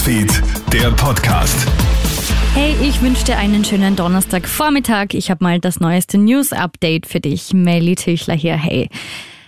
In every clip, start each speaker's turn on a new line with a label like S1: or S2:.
S1: Newsfeed, der Podcast.
S2: Hey, ich wünsche dir einen schönen Donnerstagvormittag. Ich habe mal das neueste News-Update für dich. Melly Tüchler hier. Hey.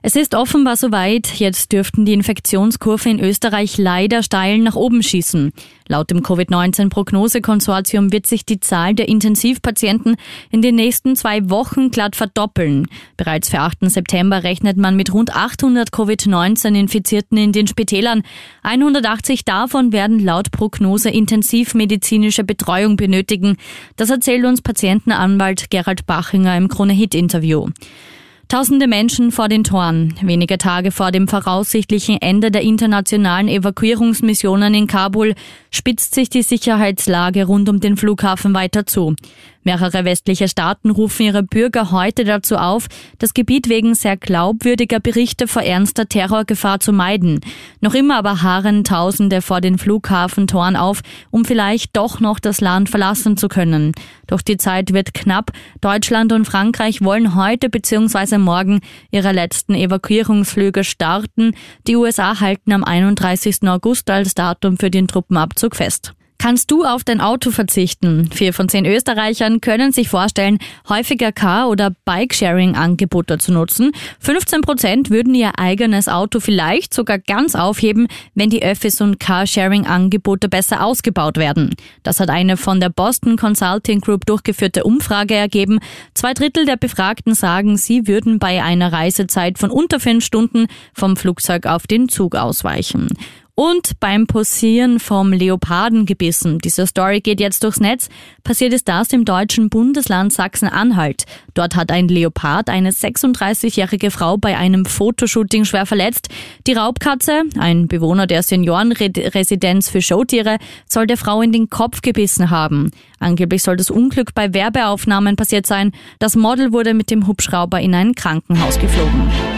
S2: Es ist offenbar soweit, jetzt dürften die Infektionskurve in Österreich leider steil nach oben schießen. Laut dem Covid-19-Prognosekonsortium wird sich die Zahl der Intensivpatienten in den nächsten zwei Wochen glatt verdoppeln. Bereits für 8. September rechnet man mit rund 800 Covid-19-Infizierten in den Spitälern. 180 davon werden laut Prognose intensivmedizinische Betreuung benötigen. Das erzählt uns Patientenanwalt Gerald Bachinger im Krone-Hit-Interview. Tausende Menschen vor den Toren. Wenige Tage vor dem voraussichtlichen Ende der internationalen Evakuierungsmissionen in Kabul spitzt sich die Sicherheitslage rund um den Flughafen weiter zu. Mehrere westliche Staaten rufen ihre Bürger heute dazu auf, das Gebiet wegen sehr glaubwürdiger Berichte vor ernster Terrorgefahr zu meiden. Noch immer aber harren Tausende vor den Flughafentoren auf, um vielleicht doch noch das Land verlassen zu können. Doch die Zeit wird knapp. Deutschland und Frankreich wollen heute bzw. morgen ihre letzten Evakuierungsflüge starten. Die USA halten am 31. August als Datum für den Truppenabzug fest. Kannst du auf dein Auto verzichten? Vier von zehn Österreichern können sich vorstellen, häufiger Car- oder Bikesharing-Angebote zu nutzen. 15 Prozent würden ihr eigenes Auto vielleicht sogar ganz aufheben, wenn die Öffis- und Carsharing-Angebote besser ausgebaut werden. Das hat eine von der Boston Consulting Group durchgeführte Umfrage ergeben. Zwei Drittel der Befragten sagen, sie würden bei einer Reisezeit von unter fünf Stunden vom Flugzeug auf den Zug ausweichen und beim Posieren vom Leoparden gebissen. Diese Story geht jetzt durchs Netz. Passiert ist das im deutschen Bundesland Sachsen-Anhalt. Dort hat ein Leopard eine 36-jährige Frau bei einem Fotoshooting schwer verletzt. Die Raubkatze, ein Bewohner der Seniorenresidenz für Showtiere, soll der Frau in den Kopf gebissen haben. Angeblich soll das Unglück bei Werbeaufnahmen passiert sein. Das Model wurde mit dem Hubschrauber in ein Krankenhaus geflogen.